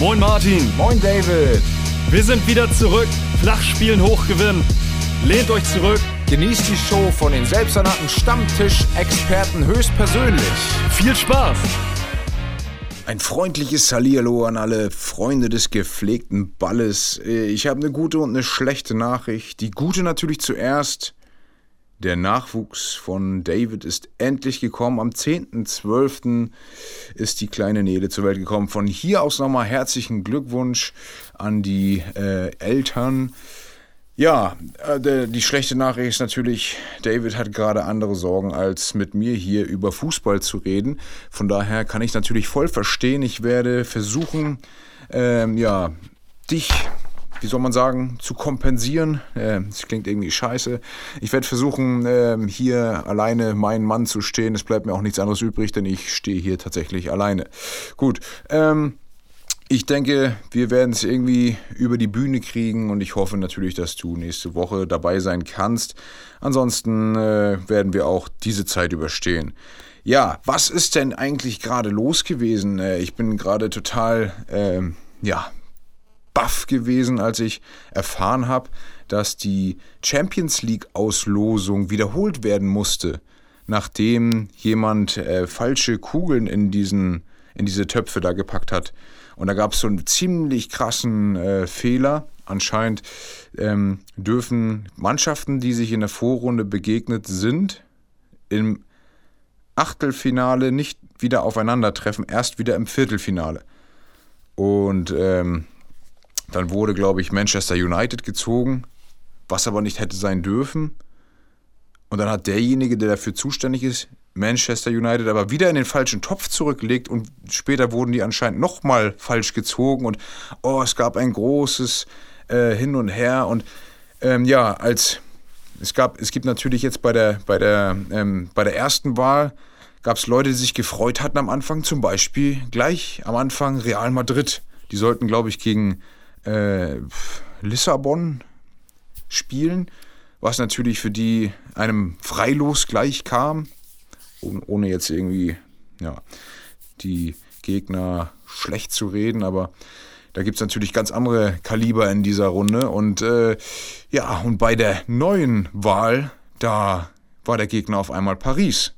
Moin Martin. Moin David. Wir sind wieder zurück. Flachspielen hochgewinnen. Lehnt euch zurück. Genießt die Show von den selbsternannten Stammtisch-Experten höchstpersönlich. Viel Spaß. Ein freundliches Hallihallo an alle Freunde des gepflegten Balles. Ich habe eine gute und eine schlechte Nachricht. Die gute natürlich zuerst. Der Nachwuchs von David ist endlich gekommen. Am 10.12. ist die kleine Nele zur Welt gekommen. Von hier aus nochmal herzlichen Glückwunsch an die äh, Eltern. Ja, äh, die schlechte Nachricht ist natürlich, David hat gerade andere Sorgen, als mit mir hier über Fußball zu reden. Von daher kann ich natürlich voll verstehen. Ich werde versuchen, ähm, ja, dich wie soll man sagen, zu kompensieren. Äh, das klingt irgendwie scheiße. Ich werde versuchen, äh, hier alleine meinen Mann zu stehen. Es bleibt mir auch nichts anderes übrig, denn ich stehe hier tatsächlich alleine. Gut. Ähm, ich denke, wir werden es irgendwie über die Bühne kriegen und ich hoffe natürlich, dass du nächste Woche dabei sein kannst. Ansonsten äh, werden wir auch diese Zeit überstehen. Ja, was ist denn eigentlich gerade los gewesen? Äh, ich bin gerade total, ähm, ja, baff gewesen, als ich erfahren habe, dass die Champions League-Auslosung wiederholt werden musste, nachdem jemand äh, falsche Kugeln in, diesen, in diese Töpfe da gepackt hat. Und da gab es so einen ziemlich krassen äh, Fehler. Anscheinend ähm, dürfen Mannschaften, die sich in der Vorrunde begegnet sind, im Achtelfinale nicht wieder aufeinandertreffen, erst wieder im Viertelfinale. Und ähm, dann wurde, glaube ich, Manchester United gezogen, was aber nicht hätte sein dürfen. Und dann hat derjenige, der dafür zuständig ist, Manchester United aber wieder in den falschen Topf zurückgelegt und später wurden die anscheinend nochmal falsch gezogen und oh, es gab ein großes äh, Hin und Her und ähm, ja, als es gab, es gibt natürlich jetzt bei der, bei der, ähm, bei der ersten Wahl gab es Leute, die sich gefreut hatten am Anfang, zum Beispiel gleich am Anfang Real Madrid. Die sollten, glaube ich, gegen äh, Lissabon spielen, was natürlich für die einem Freilos gleich kam, ohne jetzt irgendwie ja, die Gegner schlecht zu reden, aber da gibt es natürlich ganz andere Kaliber in dieser Runde. Und äh, ja, und bei der neuen Wahl, da war der Gegner auf einmal Paris.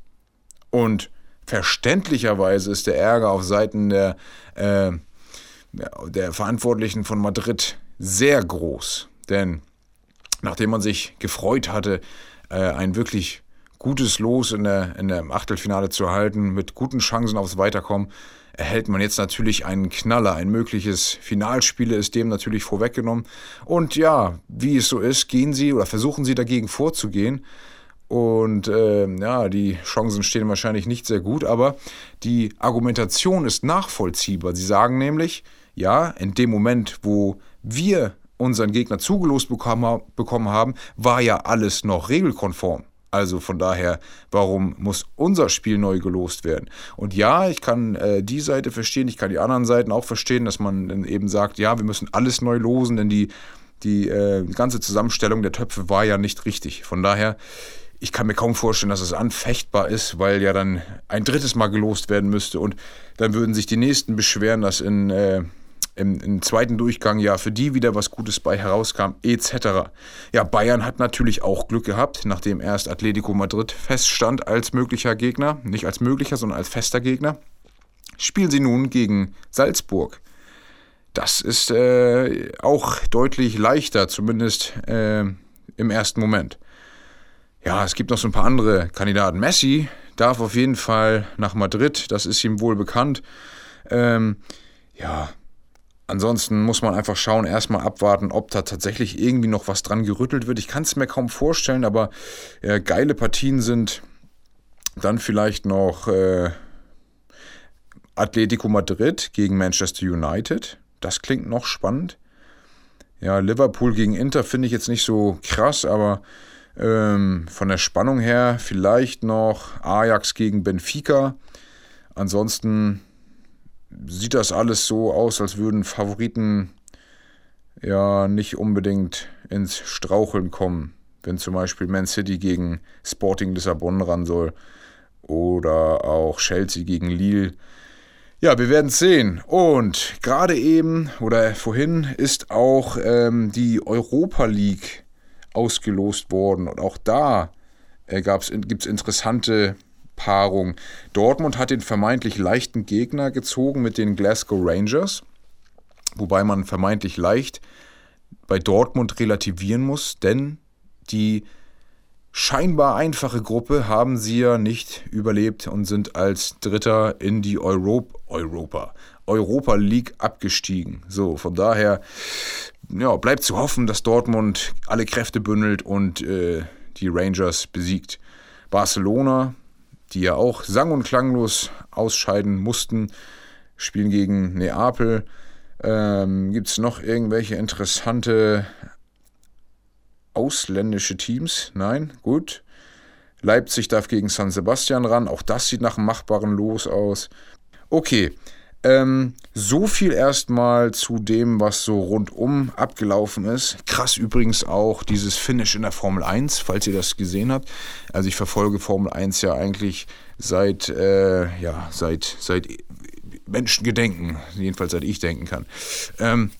Und verständlicherweise ist der Ärger auf Seiten der äh, der Verantwortlichen von Madrid sehr groß. Denn nachdem man sich gefreut hatte, äh, ein wirklich gutes Los in der, in der Achtelfinale zu erhalten, mit guten Chancen aufs Weiterkommen, erhält man jetzt natürlich einen Knaller. Ein mögliches Finalspiel ist dem natürlich vorweggenommen. Und ja, wie es so ist, gehen sie oder versuchen sie dagegen vorzugehen. Und äh, ja, die Chancen stehen wahrscheinlich nicht sehr gut, aber die Argumentation ist nachvollziehbar. Sie sagen nämlich, ja, in dem Moment, wo wir unseren Gegner zugelost bekommen haben, war ja alles noch regelkonform. Also von daher, warum muss unser Spiel neu gelost werden? Und ja, ich kann äh, die Seite verstehen, ich kann die anderen Seiten auch verstehen, dass man dann eben sagt, ja, wir müssen alles neu losen, denn die, die äh, ganze Zusammenstellung der Töpfe war ja nicht richtig. Von daher, ich kann mir kaum vorstellen, dass es anfechtbar ist, weil ja dann ein drittes Mal gelost werden müsste und dann würden sich die Nächsten beschweren, dass in äh, im, im, zweiten Durchgang ja für die wieder was Gutes bei herauskam, etc. Ja, Bayern hat natürlich auch Glück gehabt, nachdem erst Atletico Madrid feststand als möglicher Gegner, nicht als möglicher, sondern als fester Gegner, spielen sie nun gegen Salzburg. Das ist äh, auch deutlich leichter, zumindest äh, im ersten Moment. Ja, es gibt noch so ein paar andere Kandidaten. Messi darf auf jeden Fall nach Madrid, das ist ihm wohl bekannt. Ähm, ja, Ansonsten muss man einfach schauen, erstmal abwarten, ob da tatsächlich irgendwie noch was dran gerüttelt wird. Ich kann es mir kaum vorstellen, aber äh, geile Partien sind dann vielleicht noch äh, Atletico Madrid gegen Manchester United. Das klingt noch spannend. Ja, Liverpool gegen Inter finde ich jetzt nicht so krass, aber ähm, von der Spannung her vielleicht noch Ajax gegen Benfica. Ansonsten sieht das alles so aus, als würden Favoriten ja nicht unbedingt ins Straucheln kommen, wenn zum Beispiel Man City gegen Sporting Lissabon ran soll oder auch Chelsea gegen Lille. Ja, wir werden sehen. Und gerade eben oder vorhin ist auch ähm, die Europa League ausgelost worden. Und auch da äh, gibt es interessante Paarungen. Dortmund hat den vermeintlich leichten Gegner gezogen mit den Glasgow Rangers. Wobei man vermeintlich leicht bei Dortmund relativieren muss, denn die scheinbar einfache Gruppe haben sie ja nicht überlebt und sind als Dritter in die Europ Europa, Europa League abgestiegen. So, von daher ja, bleibt zu hoffen, dass Dortmund alle Kräfte bündelt und äh, die Rangers besiegt. Barcelona, die ja auch sang- und klanglos ausscheiden mussten, spielen gegen Neapel. Ähm, Gibt es noch irgendwelche interessante ausländische Teams. Nein, gut. Leipzig darf gegen San Sebastian ran. Auch das sieht nach einem machbaren Los aus. Okay. Ähm, so viel erstmal zu dem, was so rundum abgelaufen ist. Krass übrigens auch dieses Finish in der Formel 1, falls ihr das gesehen habt. Also ich verfolge Formel 1 ja eigentlich seit, äh, ja, seit, seit Menschengedenken, jedenfalls seit ich denken kann. Ähm,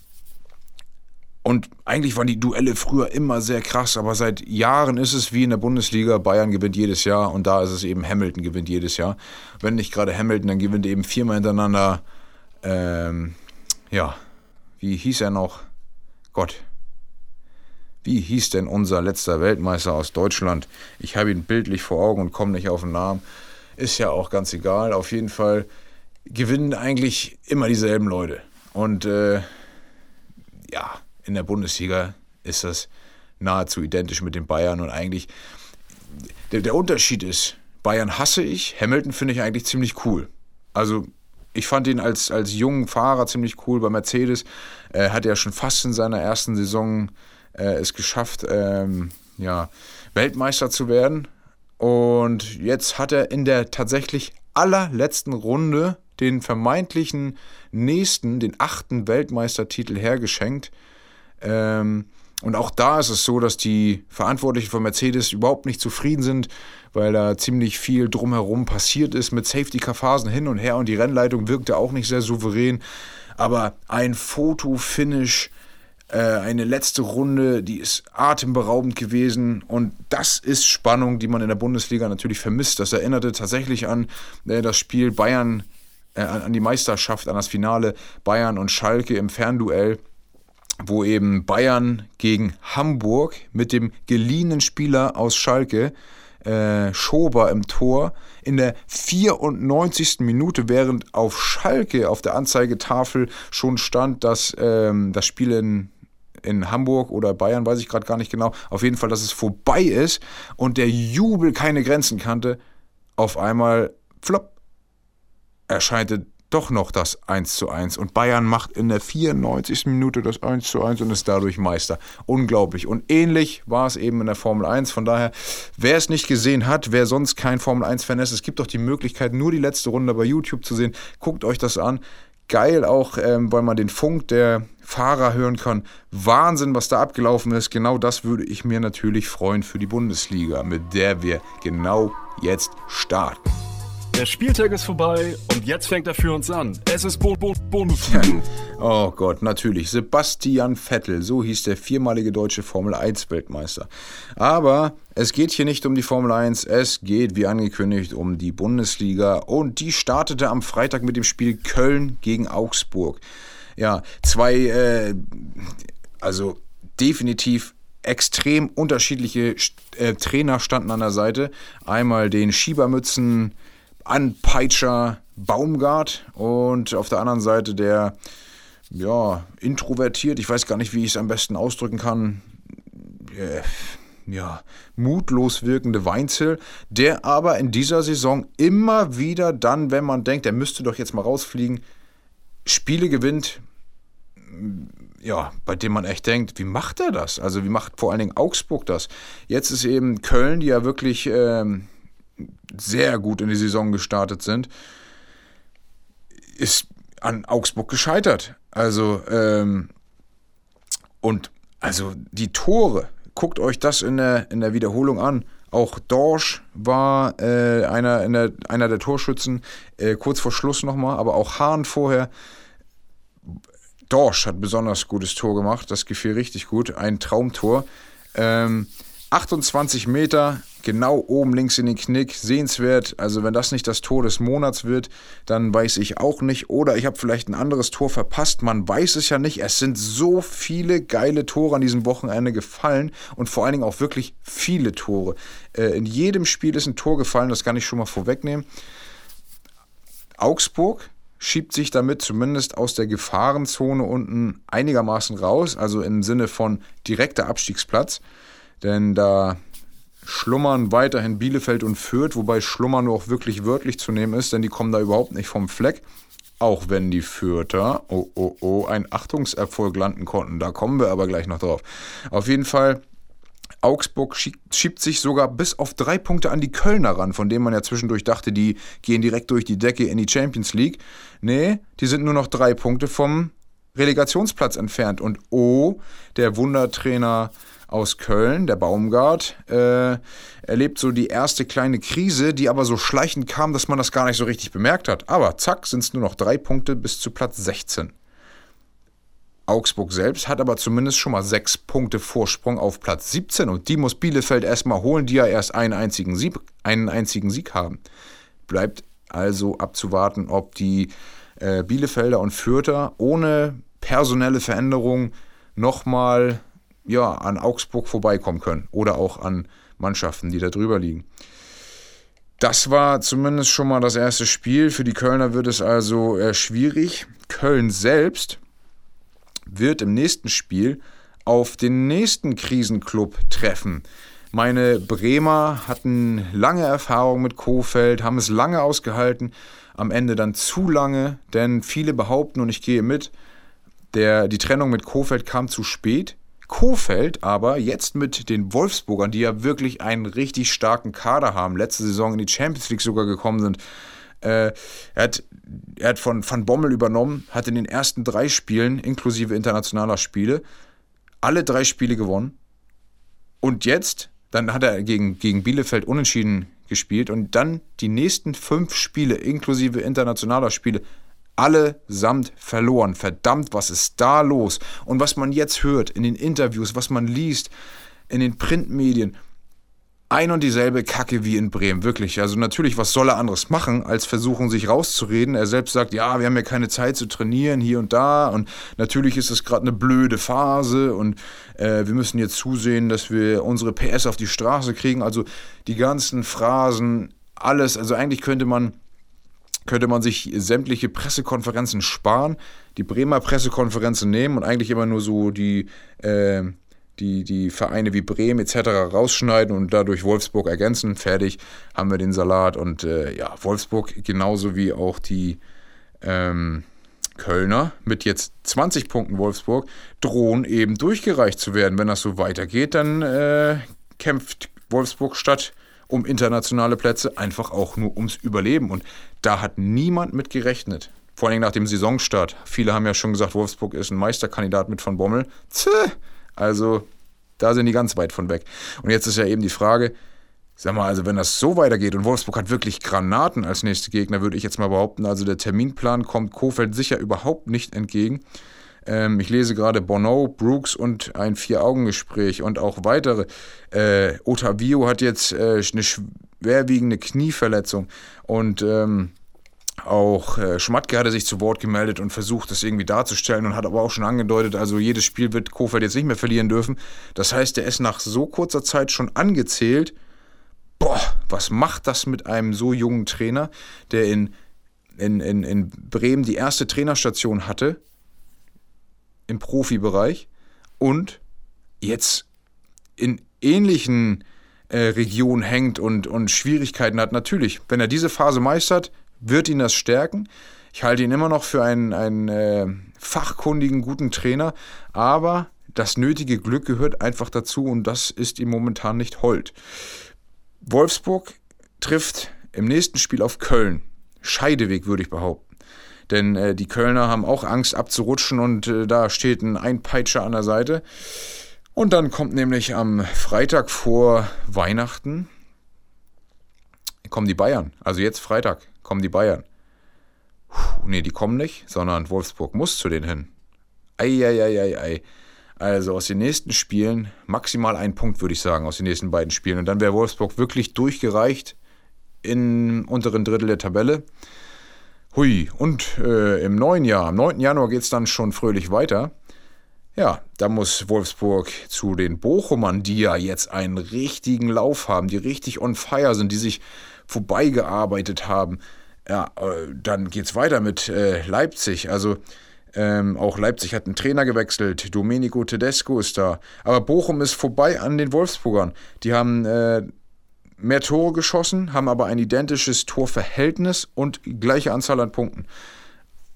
und eigentlich waren die Duelle früher immer sehr krass, aber seit Jahren ist es wie in der Bundesliga, Bayern gewinnt jedes Jahr und da ist es eben Hamilton gewinnt jedes Jahr. Wenn nicht gerade Hamilton, dann gewinnt eben viermal hintereinander. Ähm, ja, wie hieß er noch? Gott. Wie hieß denn unser letzter Weltmeister aus Deutschland? Ich habe ihn bildlich vor Augen und komme nicht auf den Namen. Ist ja auch ganz egal. Auf jeden Fall gewinnen eigentlich immer dieselben Leute. Und äh, ja, in der Bundesliga ist das nahezu identisch mit den Bayern und eigentlich der, der Unterschied ist, Bayern hasse ich, Hamilton finde ich eigentlich ziemlich cool. Also ich fand ihn als, als jungen Fahrer ziemlich cool bei Mercedes. Er hat ja schon fast in seiner ersten Saison äh, es geschafft, ähm, ja, Weltmeister zu werden. Und jetzt hat er in der tatsächlich allerletzten Runde den vermeintlichen nächsten, den achten Weltmeistertitel hergeschenkt. Ähm, und auch da ist es so, dass die Verantwortlichen von Mercedes überhaupt nicht zufrieden sind, weil da ziemlich viel drumherum passiert ist mit Safety-Car-Phasen hin und her und die Rennleitung wirkte auch nicht sehr souverän. Aber ein Foto-Finish, äh, eine letzte Runde, die ist atemberaubend gewesen und das ist Spannung, die man in der Bundesliga natürlich vermisst. Das erinnerte tatsächlich an äh, das Spiel Bayern, äh, an die Meisterschaft, an das Finale Bayern und Schalke im Fernduell wo eben Bayern gegen Hamburg mit dem geliehenen Spieler aus Schalke, äh, Schober im Tor, in der 94. Minute, während auf Schalke auf der Anzeigetafel schon stand, dass ähm, das Spiel in, in Hamburg oder Bayern, weiß ich gerade gar nicht genau, auf jeden Fall, dass es vorbei ist und der Jubel keine Grenzen kannte, auf einmal, flop, erscheinte doch noch das 1 zu 1. Und Bayern macht in der 94. Minute das 1 zu 1 und ist dadurch Meister. Unglaublich. Und ähnlich war es eben in der Formel 1. Von daher, wer es nicht gesehen hat, wer sonst kein Formel 1-Fan ist, es gibt doch die Möglichkeit, nur die letzte Runde bei YouTube zu sehen. Guckt euch das an. Geil auch, ähm, weil man den Funk der Fahrer hören kann. Wahnsinn, was da abgelaufen ist. Genau das würde ich mir natürlich freuen für die Bundesliga, mit der wir genau jetzt starten. Der Spieltag ist vorbei und jetzt fängt er für uns an. Es ist Bo Bo Bundesliga. oh Gott, natürlich. Sebastian Vettel, so hieß der viermalige deutsche Formel 1 Weltmeister. Aber es geht hier nicht um die Formel 1, es geht wie angekündigt um die Bundesliga und die startete am Freitag mit dem Spiel Köln gegen Augsburg. Ja, zwei, äh, also definitiv extrem unterschiedliche äh, Trainer standen an der Seite. Einmal den Schiebermützen Anpeitscher Baumgart und auf der anderen Seite der ja, introvertiert, ich weiß gar nicht, wie ich es am besten ausdrücken kann, äh, ja, mutlos wirkende Weinzel, der aber in dieser Saison immer wieder dann, wenn man denkt, er müsste doch jetzt mal rausfliegen, Spiele gewinnt, ja, bei dem man echt denkt, wie macht er das? Also wie macht vor allen Dingen Augsburg das? Jetzt ist eben Köln, die ja wirklich ähm, sehr gut in die Saison gestartet sind, ist an Augsburg gescheitert. Also, ähm, und also die Tore, guckt euch das in der, in der Wiederholung an. Auch Dorsch war äh, einer, der, einer der Torschützen, äh, kurz vor Schluss nochmal, aber auch Hahn vorher. Dorsch hat besonders gutes Tor gemacht, das gefiel richtig gut, ein Traumtor. Ähm, 28 Meter, genau oben links in den Knick, sehenswert. Also wenn das nicht das Tor des Monats wird, dann weiß ich auch nicht. Oder ich habe vielleicht ein anderes Tor verpasst. Man weiß es ja nicht. Es sind so viele geile Tore an diesem Wochenende gefallen und vor allen Dingen auch wirklich viele Tore. Äh, in jedem Spiel ist ein Tor gefallen, das kann ich schon mal vorwegnehmen. Augsburg schiebt sich damit zumindest aus der Gefahrenzone unten einigermaßen raus, also im Sinne von direkter Abstiegsplatz denn da schlummern weiterhin Bielefeld und Fürth, wobei schlummern nur auch wirklich wörtlich zu nehmen ist, denn die kommen da überhaupt nicht vom Fleck. Auch wenn die Fürther, oh oh oh, einen Achtungserfolg landen konnten. Da kommen wir aber gleich noch drauf. Auf jeden Fall, Augsburg schiebt sich sogar bis auf drei Punkte an die Kölner ran, von denen man ja zwischendurch dachte, die gehen direkt durch die Decke in die Champions League. Nee, die sind nur noch drei Punkte vom Relegationsplatz entfernt. Und oh, der Wundertrainer aus Köln, der Baumgart, äh, erlebt so die erste kleine Krise, die aber so schleichend kam, dass man das gar nicht so richtig bemerkt hat. Aber zack, sind es nur noch drei Punkte bis zu Platz 16. Augsburg selbst hat aber zumindest schon mal sechs Punkte Vorsprung auf Platz 17 und die muss Bielefeld erstmal holen, die ja erst einen einzigen Sieg, einen einzigen Sieg haben. Bleibt also abzuwarten, ob die äh, Bielefelder und Fürther ohne personelle Veränderung nochmal ja, an Augsburg vorbeikommen können oder auch an Mannschaften, die da drüber liegen. Das war zumindest schon mal das erste Spiel. Für die Kölner wird es also äh, schwierig. Köln selbst wird im nächsten Spiel auf den nächsten Krisenclub treffen. Meine Bremer hatten lange Erfahrung mit Kofeld, haben es lange ausgehalten, am Ende dann zu lange, denn viele behaupten, und ich gehe mit, der, die Trennung mit Kofeld kam zu spät. Kofeld aber jetzt mit den Wolfsburgern, die ja wirklich einen richtig starken Kader haben, letzte Saison in die Champions League sogar gekommen sind, äh, er, hat, er hat von Van Bommel übernommen, hat in den ersten drei Spielen, inklusive internationaler Spiele, alle drei Spiele gewonnen. Und jetzt, dann hat er gegen, gegen Bielefeld unentschieden gespielt und dann die nächsten fünf Spiele, inklusive internationaler Spiele, allesamt verloren. Verdammt, was ist da los? Und was man jetzt hört in den Interviews, was man liest in den Printmedien, ein und dieselbe Kacke wie in Bremen, wirklich. Also natürlich, was soll er anderes machen, als versuchen, sich rauszureden. Er selbst sagt, ja, wir haben ja keine Zeit zu trainieren hier und da und natürlich ist es gerade eine blöde Phase und äh, wir müssen jetzt zusehen, dass wir unsere PS auf die Straße kriegen. Also die ganzen Phrasen, alles, also eigentlich könnte man könnte man sich sämtliche Pressekonferenzen sparen, die Bremer Pressekonferenzen nehmen und eigentlich immer nur so die, äh, die, die Vereine wie Bremen etc. rausschneiden und dadurch Wolfsburg ergänzen. Fertig, haben wir den Salat. Und äh, ja, Wolfsburg genauso wie auch die ähm, Kölner mit jetzt 20 Punkten Wolfsburg drohen eben durchgereicht zu werden. Wenn das so weitergeht, dann äh, kämpft Wolfsburg statt um internationale Plätze, einfach auch nur ums Überleben. Und da hat niemand mit gerechnet. Vor allem nach dem Saisonstart. Viele haben ja schon gesagt, Wolfsburg ist ein Meisterkandidat mit von Bommel. Zäh. Also, da sind die ganz weit von weg. Und jetzt ist ja eben die Frage, sag mal, also wenn das so weitergeht und Wolfsburg hat wirklich Granaten als nächste Gegner, würde ich jetzt mal behaupten, also der Terminplan kommt Kofeld sicher überhaupt nicht entgegen. Ähm, ich lese gerade Bono, Brooks und ein Vier-Augen-Gespräch und auch weitere. Äh, Otavio hat jetzt äh, eine schwerwiegende Knieverletzung und ähm, auch äh, Schmatke hatte sich zu Wort gemeldet und versucht, das irgendwie darzustellen und hat aber auch schon angedeutet, also jedes Spiel wird Kofeld jetzt nicht mehr verlieren dürfen. Das heißt, er ist nach so kurzer Zeit schon angezählt. Boah, was macht das mit einem so jungen Trainer, der in, in, in, in Bremen die erste Trainerstation hatte im Profibereich und jetzt in ähnlichen äh, Regionen hängt und, und Schwierigkeiten hat. Natürlich, wenn er diese Phase meistert, wird ihn das stärken. Ich halte ihn immer noch für einen, einen äh, fachkundigen, guten Trainer, aber das nötige Glück gehört einfach dazu und das ist ihm momentan nicht hold. Wolfsburg trifft im nächsten Spiel auf Köln. Scheideweg, würde ich behaupten. Denn äh, die Kölner haben auch Angst abzurutschen und äh, da steht ein Einpeitscher an der Seite. Und dann kommt nämlich am Freitag vor Weihnachten kommen die Bayern. Also jetzt Freitag kommen die Bayern. Puh, nee, die kommen nicht, sondern Wolfsburg muss zu denen hin. Eieieiei. Also aus den nächsten Spielen maximal ein Punkt, würde ich sagen, aus den nächsten beiden Spielen. Und dann wäre Wolfsburg wirklich durchgereicht im unteren Drittel der Tabelle. Hui, und äh, im neuen Jahr, am 9. Januar geht es dann schon fröhlich weiter. Ja, da muss Wolfsburg zu den Bochumern, die ja jetzt einen richtigen Lauf haben, die richtig on fire sind, die sich vorbeigearbeitet haben. Ja, äh, dann geht's weiter mit äh, Leipzig. Also ähm, auch Leipzig hat einen Trainer gewechselt. Domenico Tedesco ist da. Aber Bochum ist vorbei an den Wolfsburgern. Die haben äh, mehr Tore geschossen, haben aber ein identisches Torverhältnis und gleiche Anzahl an Punkten.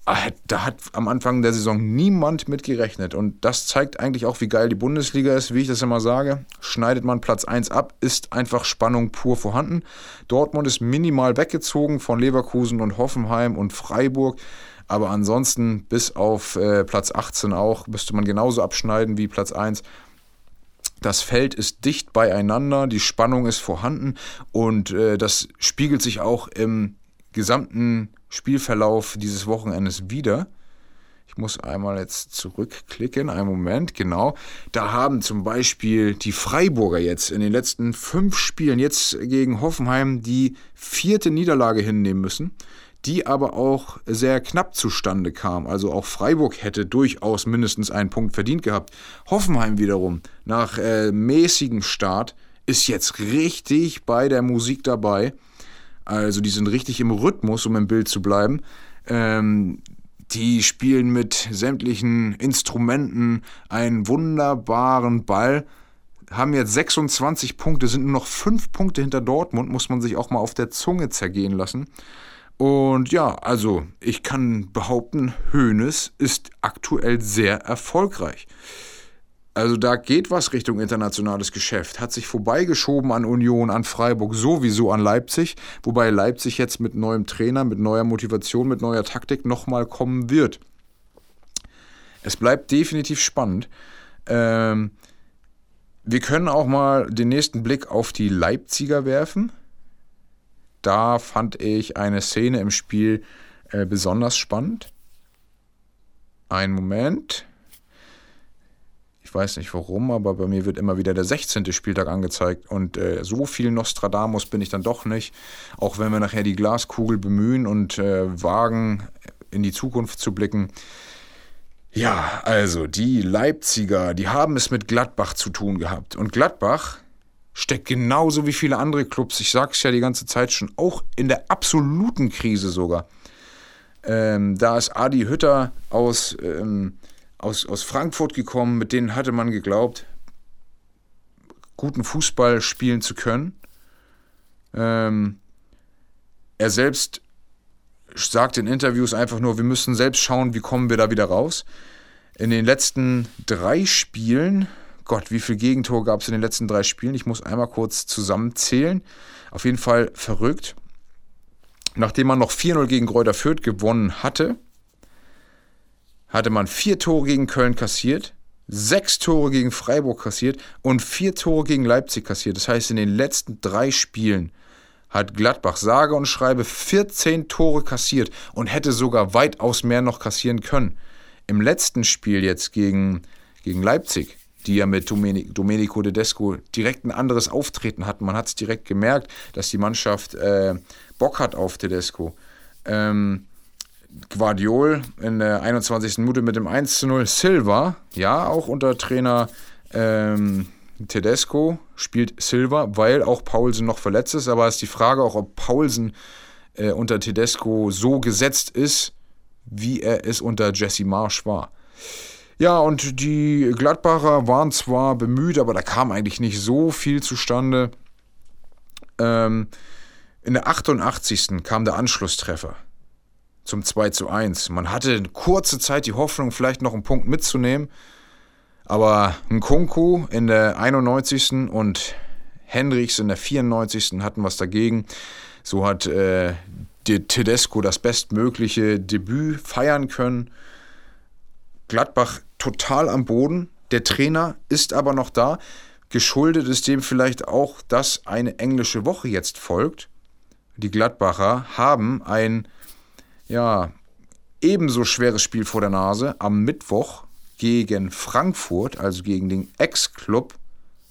Ah, da hat am Anfang der Saison niemand mit gerechnet. Und das zeigt eigentlich auch, wie geil die Bundesliga ist, wie ich das immer sage. Schneidet man Platz 1 ab, ist einfach Spannung pur vorhanden. Dortmund ist minimal weggezogen von Leverkusen und Hoffenheim und Freiburg. Aber ansonsten, bis auf äh, Platz 18 auch, müsste man genauso abschneiden wie Platz 1. Das Feld ist dicht beieinander, die Spannung ist vorhanden und äh, das spiegelt sich auch im gesamten Spielverlauf dieses Wochenendes wieder. Ich muss einmal jetzt zurückklicken, einen Moment, genau. Da haben zum Beispiel die Freiburger jetzt in den letzten fünf Spielen jetzt gegen Hoffenheim die vierte Niederlage hinnehmen müssen die aber auch sehr knapp zustande kam. Also auch Freiburg hätte durchaus mindestens einen Punkt verdient gehabt. Hoffenheim wiederum, nach äh, mäßigem Start, ist jetzt richtig bei der Musik dabei. Also die sind richtig im Rhythmus, um im Bild zu bleiben. Ähm, die spielen mit sämtlichen Instrumenten einen wunderbaren Ball haben jetzt 26 Punkte, sind nur noch 5 Punkte hinter Dortmund, muss man sich auch mal auf der Zunge zergehen lassen. Und ja, also ich kann behaupten, Hoeneß ist aktuell sehr erfolgreich. Also da geht was Richtung internationales Geschäft. Hat sich vorbeigeschoben an Union, an Freiburg, sowieso an Leipzig. Wobei Leipzig jetzt mit neuem Trainer, mit neuer Motivation, mit neuer Taktik nochmal kommen wird. Es bleibt definitiv spannend. Ähm, wir können auch mal den nächsten Blick auf die Leipziger werfen da fand ich eine Szene im Spiel äh, besonders spannend. Ein Moment. Ich weiß nicht warum, aber bei mir wird immer wieder der 16. Spieltag angezeigt und äh, so viel Nostradamus bin ich dann doch nicht. Auch wenn wir nachher die Glaskugel bemühen und äh, wagen, in die Zukunft zu blicken. Ja, also die Leipziger, die haben es mit Gladbach zu tun gehabt. Und Gladbach steckt genauso wie viele andere Clubs, ich sag's ja die ganze Zeit schon, auch in der absoluten Krise sogar. Ähm, da ist Adi Hütter aus, ähm, aus, aus Frankfurt gekommen, mit denen hatte man geglaubt, guten Fußball spielen zu können. Ähm, er selbst sagt in Interviews einfach nur, wir müssen selbst schauen, wie kommen wir da wieder raus. In den letzten drei Spielen Gott, wie viele Gegentore gab es in den letzten drei Spielen? Ich muss einmal kurz zusammenzählen. Auf jeden Fall verrückt. Nachdem man noch 4-0 gegen Gräuter Fürth gewonnen hatte, hatte man vier Tore gegen Köln kassiert, sechs Tore gegen Freiburg kassiert und vier Tore gegen Leipzig kassiert. Das heißt, in den letzten drei Spielen hat Gladbach sage und schreibe 14 Tore kassiert und hätte sogar weitaus mehr noch kassieren können. Im letzten Spiel jetzt gegen, gegen Leipzig die ja mit Domenico Tedesco direkt ein anderes Auftreten hatten. Man hat es direkt gemerkt, dass die Mannschaft äh, Bock hat auf Tedesco. Ähm, Guardiol in der 21. Minute mit dem 1 zu 0. Silva, ja, auch unter Trainer ähm, Tedesco spielt Silva, weil auch Paulsen noch verletzt ist. Aber es ist die Frage auch, ob Paulsen äh, unter Tedesco so gesetzt ist, wie er es unter Jesse Marsch war. Ja, und die Gladbacher waren zwar bemüht, aber da kam eigentlich nicht so viel zustande. Ähm, in der 88. kam der Anschlusstreffer zum 2 zu 1. Man hatte kurze Zeit die Hoffnung, vielleicht noch einen Punkt mitzunehmen. Aber Nkunku in der 91. und Henrichs in der 94. hatten was dagegen. So hat äh, Tedesco das bestmögliche Debüt feiern können. Gladbach total am Boden. Der Trainer ist aber noch da. Geschuldet ist dem vielleicht auch, dass eine englische Woche jetzt folgt. die Gladbacher, haben ein ja, ebenso schweres Spiel vor der Nase am Mittwoch gegen Frankfurt, also gegen den Ex-Club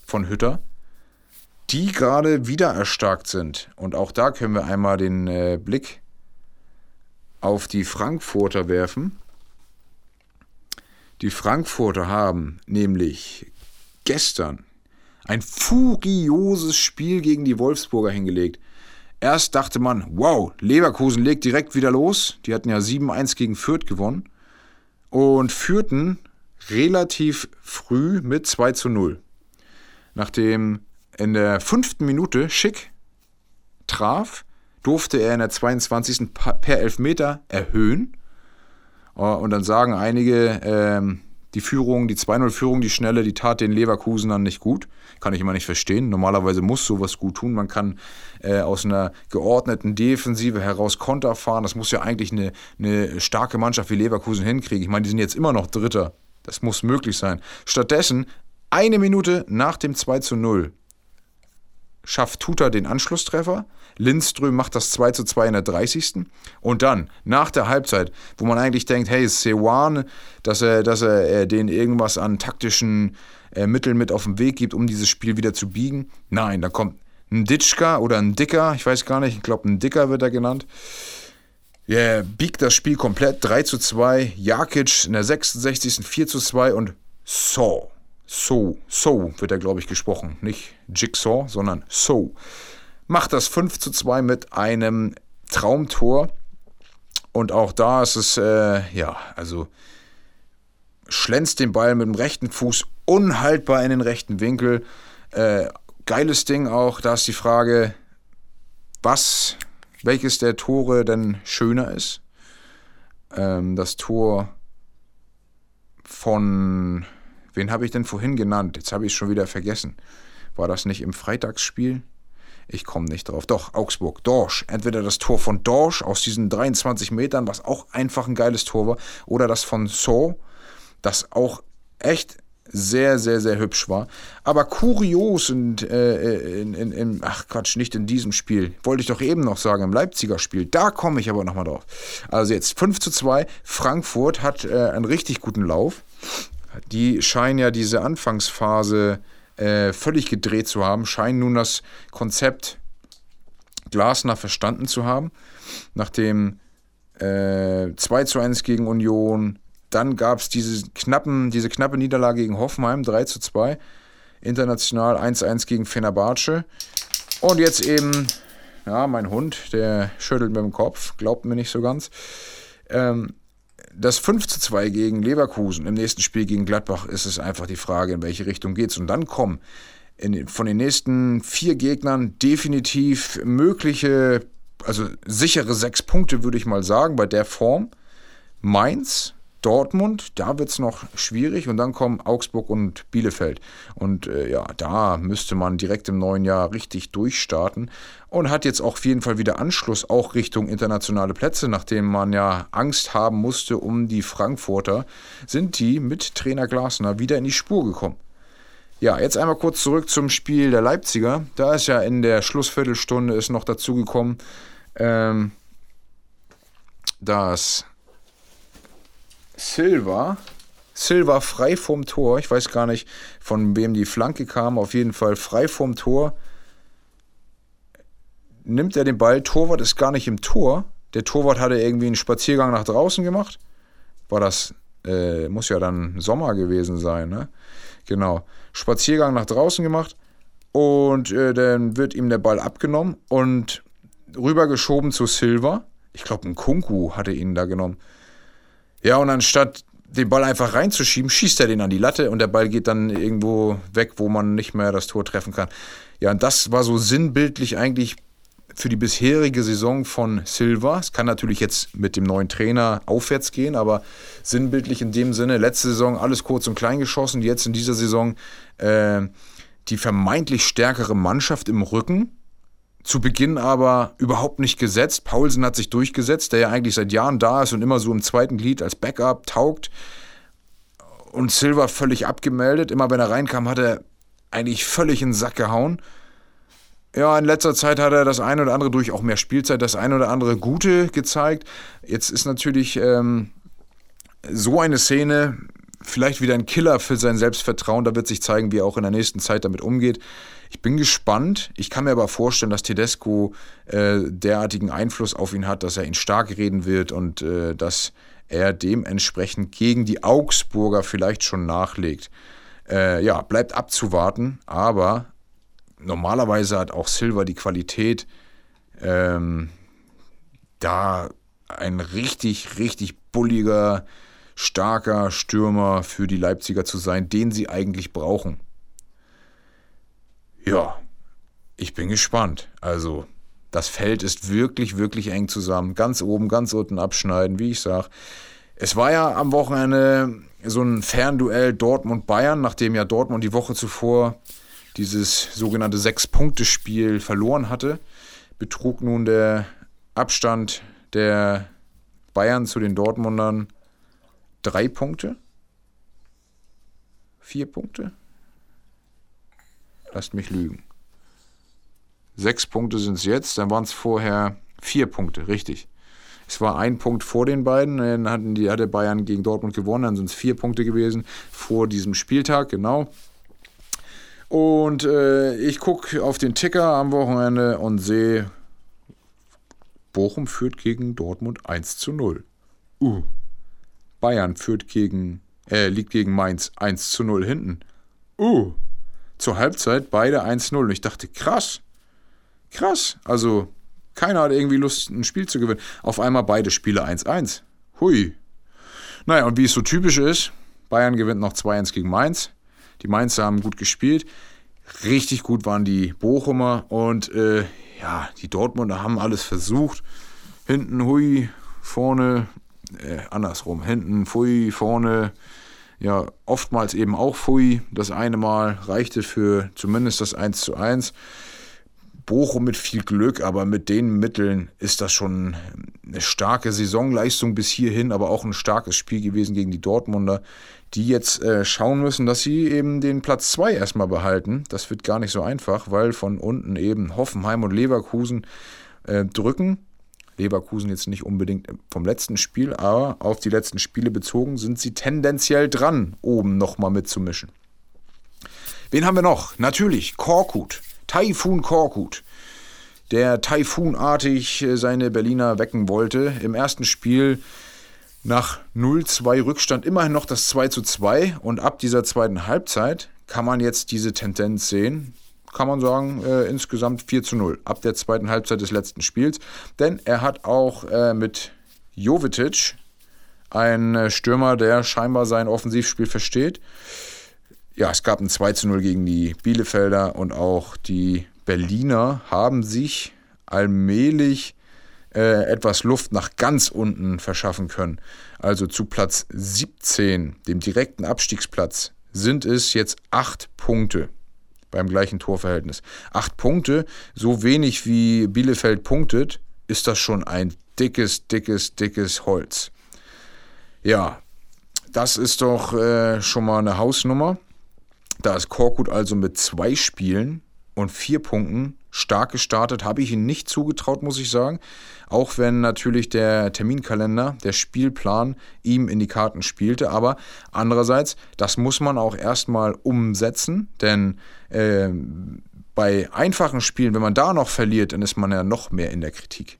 von Hütter, die gerade wieder erstarkt sind. Und auch da können wir einmal den äh, Blick auf die Frankfurter werfen. Die Frankfurter haben nämlich gestern ein furioses Spiel gegen die Wolfsburger hingelegt. Erst dachte man, wow, Leverkusen legt direkt wieder los. Die hatten ja 7-1 gegen Fürth gewonnen. Und führten relativ früh mit 2 zu 0. Nachdem in der fünften Minute Schick traf, durfte er in der 22. per Elfmeter erhöhen. Äh, und dann sagen einige, ähm, die Führung, die 2-0-Führung, die schnelle, die tat den Leverkusenern nicht gut. Kann ich immer nicht verstehen. Normalerweise muss sowas gut tun. Man kann äh, aus einer geordneten Defensive heraus Konter fahren. Das muss ja eigentlich eine, eine starke Mannschaft wie Leverkusen hinkriegen. Ich meine, die sind jetzt immer noch Dritter. Das muss möglich sein. Stattdessen, eine Minute nach dem 2 zu 0, schafft Tuta den Anschlusstreffer. Lindström macht das 2 zu 2 in der 30. Und dann, nach der Halbzeit, wo man eigentlich denkt, hey, Sewan, dass er, dass er äh, denen irgendwas an taktischen äh, Mitteln mit auf den Weg gibt, um dieses Spiel wieder zu biegen. Nein, da kommt ein Ditschka oder ein Dicker, ich weiß gar nicht, ich glaube, ein Dicker wird er genannt. Yeah, biegt das Spiel komplett 3 zu 2. Jakic in der 66. 4 zu 2 und So so, so wird er, glaube ich, gesprochen. Nicht Jigsaw, sondern So. Macht das 5 zu 2 mit einem Traumtor. Und auch da ist es, äh, ja, also schlänzt den Ball mit dem rechten Fuß unhaltbar in den rechten Winkel. Äh, geiles Ding auch. Da ist die Frage, was, welches der Tore denn schöner ist. Ähm, das Tor von Wen habe ich denn vorhin genannt? Jetzt habe ich es schon wieder vergessen. War das nicht im Freitagsspiel? Ich komme nicht drauf. Doch, Augsburg, Dorsch. Entweder das Tor von Dorsch aus diesen 23 Metern, was auch einfach ein geiles Tor war, oder das von So, das auch echt sehr, sehr, sehr hübsch war. Aber kurios und äh, in, in, in, ach Quatsch, nicht in diesem Spiel. Wollte ich doch eben noch sagen, im Leipziger Spiel. Da komme ich aber nochmal drauf. Also jetzt 5 zu 2. Frankfurt hat äh, einen richtig guten Lauf die scheinen ja diese Anfangsphase äh, völlig gedreht zu haben, scheinen nun das Konzept Glasner verstanden zu haben. Nachdem äh, 2 zu 1 gegen Union, dann gab es diese, diese knappe Niederlage gegen Hoffenheim, 3 zu 2, international 1-1 gegen Fenerbahce. Und jetzt eben, ja, mein Hund, der schüttelt mit dem Kopf, glaubt mir nicht so ganz. Ähm, das 5 zu 2 gegen Leverkusen, im nächsten Spiel gegen Gladbach ist es einfach die Frage, in welche Richtung geht es. Und dann kommen in, von den nächsten vier Gegnern definitiv mögliche, also sichere sechs Punkte, würde ich mal sagen, bei der Form. Mainz, Dortmund, da wird es noch schwierig und dann kommen Augsburg und Bielefeld. Und äh, ja, da müsste man direkt im neuen Jahr richtig durchstarten und hat jetzt auch auf jeden Fall wieder Anschluss auch Richtung internationale Plätze, nachdem man ja Angst haben musste um die Frankfurter, sind die mit Trainer Glasner wieder in die Spur gekommen. Ja, jetzt einmal kurz zurück zum Spiel der Leipziger. Da ist ja in der Schlussviertelstunde ist noch dazu gekommen, ähm, dass Silva. Silva frei vorm Tor. Ich weiß gar nicht, von wem die Flanke kam. Auf jeden Fall frei vorm Tor. Nimmt er den Ball. Torwart ist gar nicht im Tor. Der Torwart hatte irgendwie einen Spaziergang nach draußen gemacht. War das, äh, muss ja dann Sommer gewesen sein, ne? Genau. Spaziergang nach draußen gemacht. Und äh, dann wird ihm der Ball abgenommen und rübergeschoben zu Silva. Ich glaube, ein Kunku hatte ihn da genommen. Ja, und anstatt den Ball einfach reinzuschieben, schießt er den an die Latte und der Ball geht dann irgendwo weg, wo man nicht mehr das Tor treffen kann. Ja, und das war so sinnbildlich eigentlich für die bisherige Saison von Silva. Es kann natürlich jetzt mit dem neuen Trainer aufwärts gehen, aber sinnbildlich in dem Sinne, letzte Saison alles kurz und klein geschossen, jetzt in dieser Saison äh, die vermeintlich stärkere Mannschaft im Rücken zu Beginn aber überhaupt nicht gesetzt. Paulsen hat sich durchgesetzt, der ja eigentlich seit Jahren da ist und immer so im zweiten Glied als Backup taugt. Und Silva völlig abgemeldet. Immer wenn er reinkam, hat er eigentlich völlig in den Sack gehauen. Ja, in letzter Zeit hat er das eine oder andere durch auch mehr Spielzeit, das eine oder andere Gute gezeigt. Jetzt ist natürlich ähm, so eine Szene vielleicht wieder ein Killer für sein Selbstvertrauen. Da wird sich zeigen, wie er auch in der nächsten Zeit damit umgeht. Ich bin gespannt. Ich kann mir aber vorstellen, dass Tedesco äh, derartigen Einfluss auf ihn hat, dass er ihn stark reden wird und äh, dass er dementsprechend gegen die Augsburger vielleicht schon nachlegt. Äh, ja, bleibt abzuwarten, aber normalerweise hat auch Silva die Qualität, ähm, da ein richtig, richtig bulliger, starker Stürmer für die Leipziger zu sein, den sie eigentlich brauchen. Ja, ich bin gespannt. Also, das Feld ist wirklich, wirklich eng zusammen. Ganz oben, ganz unten abschneiden, wie ich sage. Es war ja am Wochenende so ein Fernduell Dortmund-Bayern, nachdem ja Dortmund die Woche zuvor dieses sogenannte Sechs-Punkte-Spiel verloren hatte, betrug nun der Abstand der Bayern zu den Dortmundern drei Punkte. Vier Punkte? Lasst mich lügen. Sechs Punkte sind es jetzt, dann waren es vorher vier Punkte, richtig. Es war ein Punkt vor den beiden, dann hatten die, hatte Bayern gegen Dortmund gewonnen, dann sind es vier Punkte gewesen vor diesem Spieltag, genau. Und äh, ich gucke auf den Ticker am Wochenende und sehe, Bochum führt gegen Dortmund 1 zu 0. Uh. Bayern führt gegen, äh, liegt gegen Mainz 1 zu 0 hinten. Uh. Zur Halbzeit beide 1-0. Und ich dachte, krass. Krass. Also, keiner hat irgendwie Lust, ein Spiel zu gewinnen. Auf einmal beide Spiele 1-1. Hui. Naja, und wie es so typisch ist, Bayern gewinnt noch 2-1 gegen Mainz. Die Mainzer haben gut gespielt. Richtig gut waren die Bochumer und äh, ja, die Dortmunder haben alles versucht. Hinten hui, vorne äh, andersrum. Hinten Pfui, vorne ja oftmals eben auch Pfui. Das eine Mal reichte für zumindest das 1 zu 1. Bochum mit viel Glück, aber mit den Mitteln ist das schon eine starke Saisonleistung bis hierhin, aber auch ein starkes Spiel gewesen gegen die Dortmunder, die jetzt äh, schauen müssen, dass sie eben den Platz 2 erstmal behalten. Das wird gar nicht so einfach, weil von unten eben Hoffenheim und Leverkusen äh, drücken. Leverkusen jetzt nicht unbedingt vom letzten Spiel, aber auf die letzten Spiele bezogen sind sie tendenziell dran, oben nochmal mitzumischen. Wen haben wir noch? Natürlich Korkut, Taifun Korkut, der taifunartig äh, seine Berliner wecken wollte. Im ersten Spiel nach 0-2 Rückstand immerhin noch das 2-2 und ab dieser zweiten Halbzeit kann man jetzt diese Tendenz sehen kann man sagen, äh, insgesamt 4 zu 0 ab der zweiten Halbzeit des letzten Spiels. Denn er hat auch äh, mit Jovetic einen äh, Stürmer, der scheinbar sein Offensivspiel versteht. Ja, es gab ein 2 zu 0 gegen die Bielefelder und auch die Berliner haben sich allmählich äh, etwas Luft nach ganz unten verschaffen können. Also zu Platz 17, dem direkten Abstiegsplatz, sind es jetzt acht Punkte beim gleichen Torverhältnis. Acht Punkte, so wenig wie Bielefeld punktet, ist das schon ein dickes, dickes, dickes Holz. Ja, das ist doch äh, schon mal eine Hausnummer. Da ist Korkut also mit zwei Spielen und vier Punkten stark gestartet, habe ich ihm nicht zugetraut, muss ich sagen. Auch wenn natürlich der Terminkalender, der Spielplan ihm in die Karten spielte. Aber andererseits, das muss man auch erstmal umsetzen, denn äh, bei einfachen Spielen, wenn man da noch verliert, dann ist man ja noch mehr in der Kritik.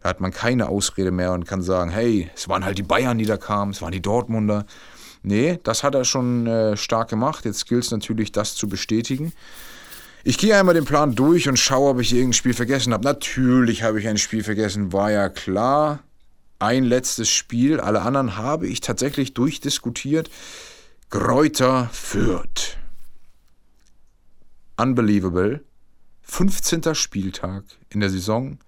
Da hat man keine Ausrede mehr und kann sagen, hey, es waren halt die Bayern, die da kamen, es waren die Dortmunder. Nee, das hat er schon äh, stark gemacht. Jetzt gilt es natürlich, das zu bestätigen. Ich gehe einmal den Plan durch und schaue, ob ich irgendein Spiel vergessen habe. Natürlich habe ich ein Spiel vergessen, war ja klar. Ein letztes Spiel, alle anderen habe ich tatsächlich durchdiskutiert. Gräuter Fürth. Unbelievable. 15. Spieltag in der Saison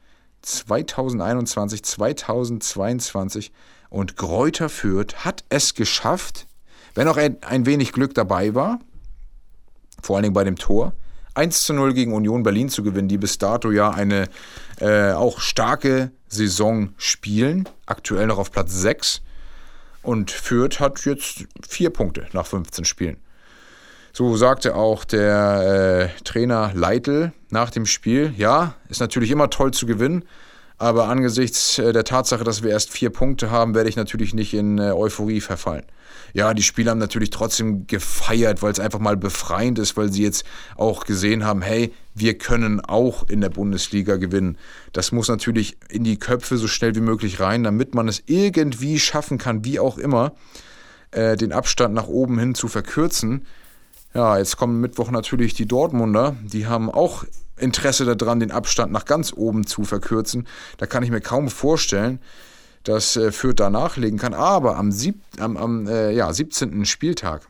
2021, 2022 und Gräuter Fürth hat es geschafft, wenn auch ein wenig Glück dabei war, vor allen Dingen bei dem Tor, 1 zu 0 gegen Union Berlin zu gewinnen, die bis dato ja eine äh, auch starke Saison spielen. Aktuell noch auf Platz 6. Und Fürth hat jetzt vier Punkte nach 15 Spielen. So sagte auch der äh, Trainer Leitl nach dem Spiel, ja, ist natürlich immer toll zu gewinnen, aber angesichts äh, der Tatsache, dass wir erst vier Punkte haben, werde ich natürlich nicht in äh, Euphorie verfallen. Ja, die Spieler haben natürlich trotzdem gefeiert, weil es einfach mal befreiend ist, weil sie jetzt auch gesehen haben, hey, wir können auch in der Bundesliga gewinnen. Das muss natürlich in die Köpfe so schnell wie möglich rein, damit man es irgendwie schaffen kann, wie auch immer, äh, den Abstand nach oben hin zu verkürzen. Ja, jetzt kommen Mittwoch natürlich die Dortmunder. Die haben auch Interesse daran, den Abstand nach ganz oben zu verkürzen. Da kann ich mir kaum vorstellen, dass äh, Fürth da nachlegen kann. Aber am, sieb am, am äh, ja, 17. Spieltag,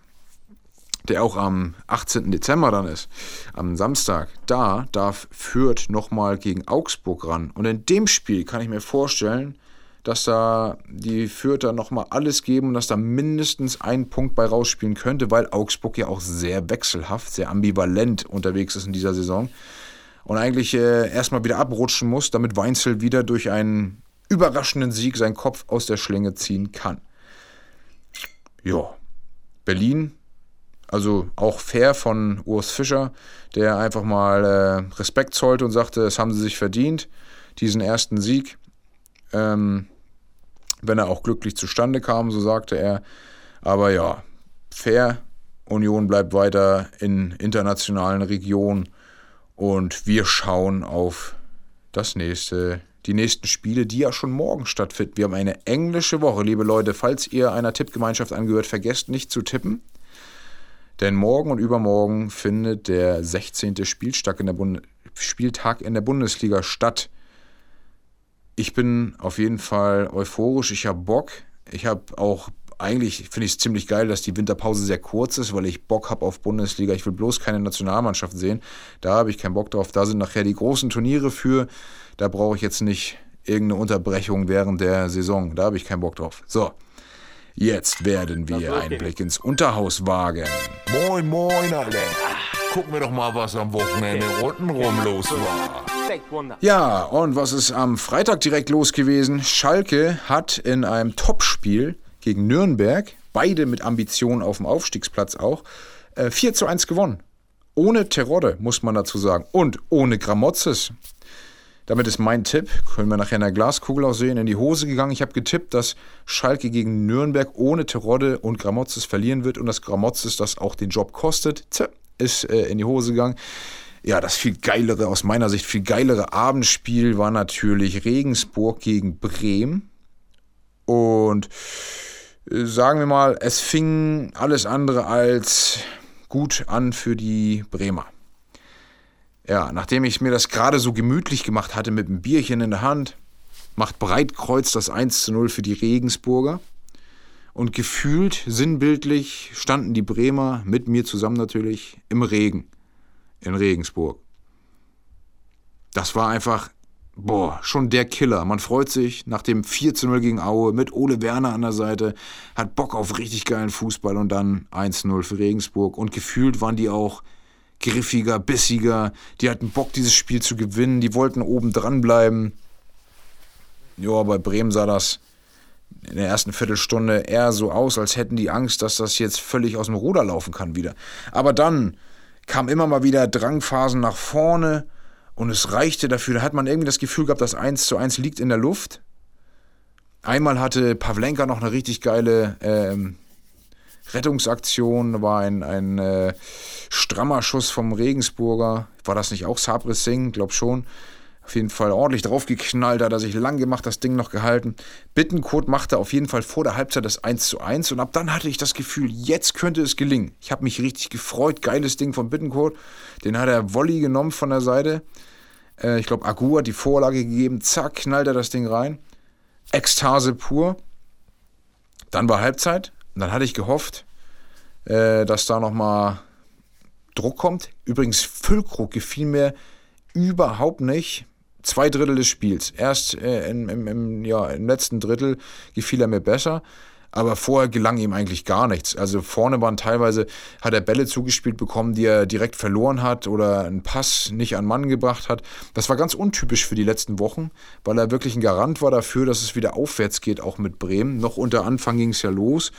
der auch am 18. Dezember dann ist, am Samstag, da darf Fürth nochmal gegen Augsburg ran. Und in dem Spiel kann ich mir vorstellen, dass da die Fürther nochmal alles geben und dass da mindestens ein Punkt bei rausspielen könnte, weil Augsburg ja auch sehr wechselhaft, sehr ambivalent unterwegs ist in dieser Saison und eigentlich äh, erstmal wieder abrutschen muss, damit Weinzel wieder durch einen überraschenden Sieg seinen Kopf aus der Schlinge ziehen kann. Ja, Berlin, also auch fair von Urs Fischer, der einfach mal äh, Respekt zollte und sagte, es haben sie sich verdient, diesen ersten Sieg. Ähm, wenn er auch glücklich zustande kam, so sagte er. Aber ja, fair. Union bleibt weiter in internationalen Regionen und wir schauen auf das nächste, die nächsten Spiele, die ja schon morgen stattfinden. Wir haben eine englische Woche, liebe Leute. Falls ihr einer Tippgemeinschaft angehört, vergesst nicht zu tippen. Denn morgen und übermorgen findet der 16. Spieltag in der, Bund Spieltag in der Bundesliga statt. Ich bin auf jeden Fall euphorisch, ich habe Bock. Ich habe auch, eigentlich finde ich es ziemlich geil, dass die Winterpause sehr kurz ist, weil ich Bock habe auf Bundesliga. Ich will bloß keine Nationalmannschaft sehen. Da habe ich keinen Bock drauf. Da sind nachher die großen Turniere für. Da brauche ich jetzt nicht irgendeine Unterbrechung während der Saison. Da habe ich keinen Bock drauf. So. Jetzt werden wir einen Blick ins Unterhaus wagen. Moin, moin, alle. Gucken wir doch mal, was am Wochenende untenrum los war. Ja, und was ist am Freitag direkt los gewesen? Schalke hat in einem Topspiel gegen Nürnberg, beide mit Ambitionen auf dem Aufstiegsplatz auch, 4 äh, zu 1 gewonnen. Ohne Terodde, muss man dazu sagen. Und ohne Gramozis. Damit ist mein Tipp, können wir nachher in der Glaskugel auch sehen, in die Hose gegangen. Ich habe getippt, dass Schalke gegen Nürnberg ohne Terodde und Gramozis verlieren wird und dass Gramozis das auch den Job kostet. Tja, ist äh, in die Hose gegangen. Ja, das viel geilere, aus meiner Sicht viel geilere Abendspiel war natürlich Regensburg gegen Bremen. Und äh, sagen wir mal, es fing alles andere als gut an für die Bremer. Ja, nachdem ich mir das gerade so gemütlich gemacht hatte mit einem Bierchen in der Hand, macht Breitkreuz das 1 zu 0 für die Regensburger. Und gefühlt, sinnbildlich, standen die Bremer mit mir zusammen natürlich im Regen in Regensburg. Das war einfach, boah, schon der Killer. Man freut sich nach dem 4 zu 0 gegen Aue mit Ole Werner an der Seite, hat Bock auf richtig geilen Fußball und dann 1-0 für Regensburg. Und gefühlt waren die auch griffiger, bissiger. Die hatten Bock, dieses Spiel zu gewinnen. Die wollten oben dran bleiben. Ja, bei Bremen sah das in der ersten Viertelstunde eher so aus, als hätten die Angst, dass das jetzt völlig aus dem Ruder laufen kann wieder. Aber dann kam immer mal wieder Drangphasen nach vorne und es reichte dafür. Da hat man irgendwie das Gefühl gehabt, das 1 zu 1 liegt in der Luft. Einmal hatte Pavlenka noch eine richtig geile ähm, Rettungsaktion, war ein, ein äh, strammer Schuss vom Regensburger. War das nicht auch Sabre Singh? Glaub schon auf jeden Fall ordentlich draufgeknallt, hat er sich lang gemacht, das Ding noch gehalten. Bittenkurt machte auf jeden Fall vor der Halbzeit das 1 zu 1 und ab dann hatte ich das Gefühl, jetzt könnte es gelingen. Ich habe mich richtig gefreut, geiles Ding von Bittenkurt. Den hat er Volley genommen von der Seite. Äh, ich glaube, Agu hat die Vorlage gegeben, zack, knallt er das Ding rein. Ekstase pur. Dann war Halbzeit dann hatte ich gehofft, äh, dass da nochmal Druck kommt. Übrigens, Füllkrug gefiel mir überhaupt nicht zwei Drittel des Spiels. Erst äh, im, im, im, ja, im letzten Drittel gefiel er mir besser, aber vorher gelang ihm eigentlich gar nichts. Also vorne waren teilweise, hat er Bälle zugespielt bekommen, die er direkt verloren hat oder einen Pass nicht an Mann gebracht hat. Das war ganz untypisch für die letzten Wochen, weil er wirklich ein Garant war dafür, dass es wieder aufwärts geht, auch mit Bremen. Noch unter Anfang ging es ja los.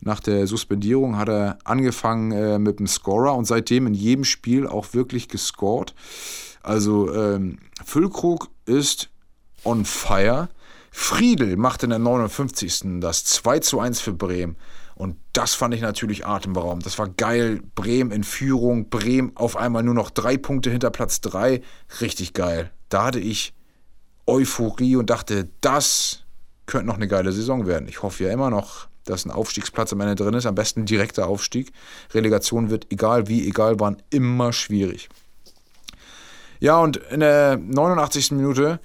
Nach der Suspendierung hat er angefangen äh, mit dem Scorer und seitdem in jedem Spiel auch wirklich gescored. Also ähm, Füllkrug ist on fire. Friedel macht in der 59. das 2 zu 1 für Bremen. Und das fand ich natürlich atemberaubend. Das war geil. Bremen in Führung. Bremen auf einmal nur noch drei Punkte hinter Platz 3. Richtig geil. Da hatte ich Euphorie und dachte, das könnte noch eine geile Saison werden. Ich hoffe ja immer noch, dass ein Aufstiegsplatz am Ende drin ist. Am besten direkter Aufstieg. Relegation wird, egal wie, egal wann, immer schwierig. Ja, und in der 89. Minute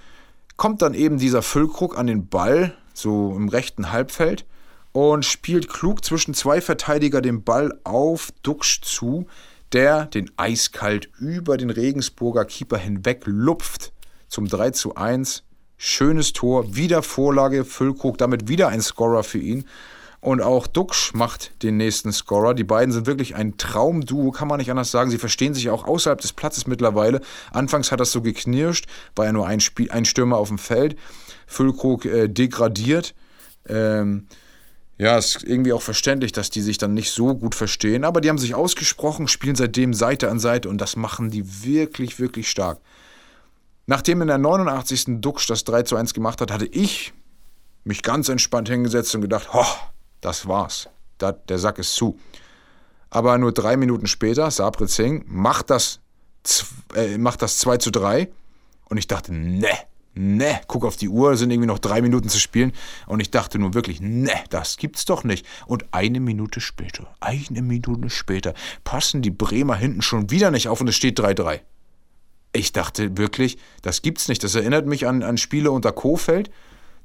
kommt dann eben dieser Füllkrug an den Ball, so im rechten Halbfeld, und spielt klug zwischen zwei Verteidiger den Ball auf Duxch zu, der den eiskalt über den Regensburger Keeper hinweg lupft zum 3 zu 1. Schönes Tor, wieder Vorlage, Füllkrug, damit wieder ein Scorer für ihn. Und auch Duxch macht den nächsten Scorer. Die beiden sind wirklich ein Traumduo, kann man nicht anders sagen. Sie verstehen sich auch außerhalb des Platzes mittlerweile. Anfangs hat das so geknirscht, war ja nur ein, Spiel, ein Stürmer auf dem Feld. Füllkrug äh, degradiert. Ähm, ja, ist irgendwie auch verständlich, dass die sich dann nicht so gut verstehen. Aber die haben sich ausgesprochen, spielen seitdem Seite an Seite und das machen die wirklich, wirklich stark. Nachdem in der 89. Duxch das 3 zu 1 gemacht hat, hatte ich mich ganz entspannt hingesetzt und gedacht, ho, das war's. Dat, der Sack ist zu. Aber nur drei Minuten später, Sabri Singh macht das, äh, macht das 2 zu 3 und ich dachte, ne, ne, guck auf die Uhr, sind irgendwie noch drei Minuten zu spielen und ich dachte nur wirklich, ne, das gibt's doch nicht. Und eine Minute später, eine Minute später, passen die Bremer hinten schon wieder nicht auf und es steht 3-3 ich dachte wirklich, das gibt's nicht. Das erinnert mich an, an Spiele unter Kofeld,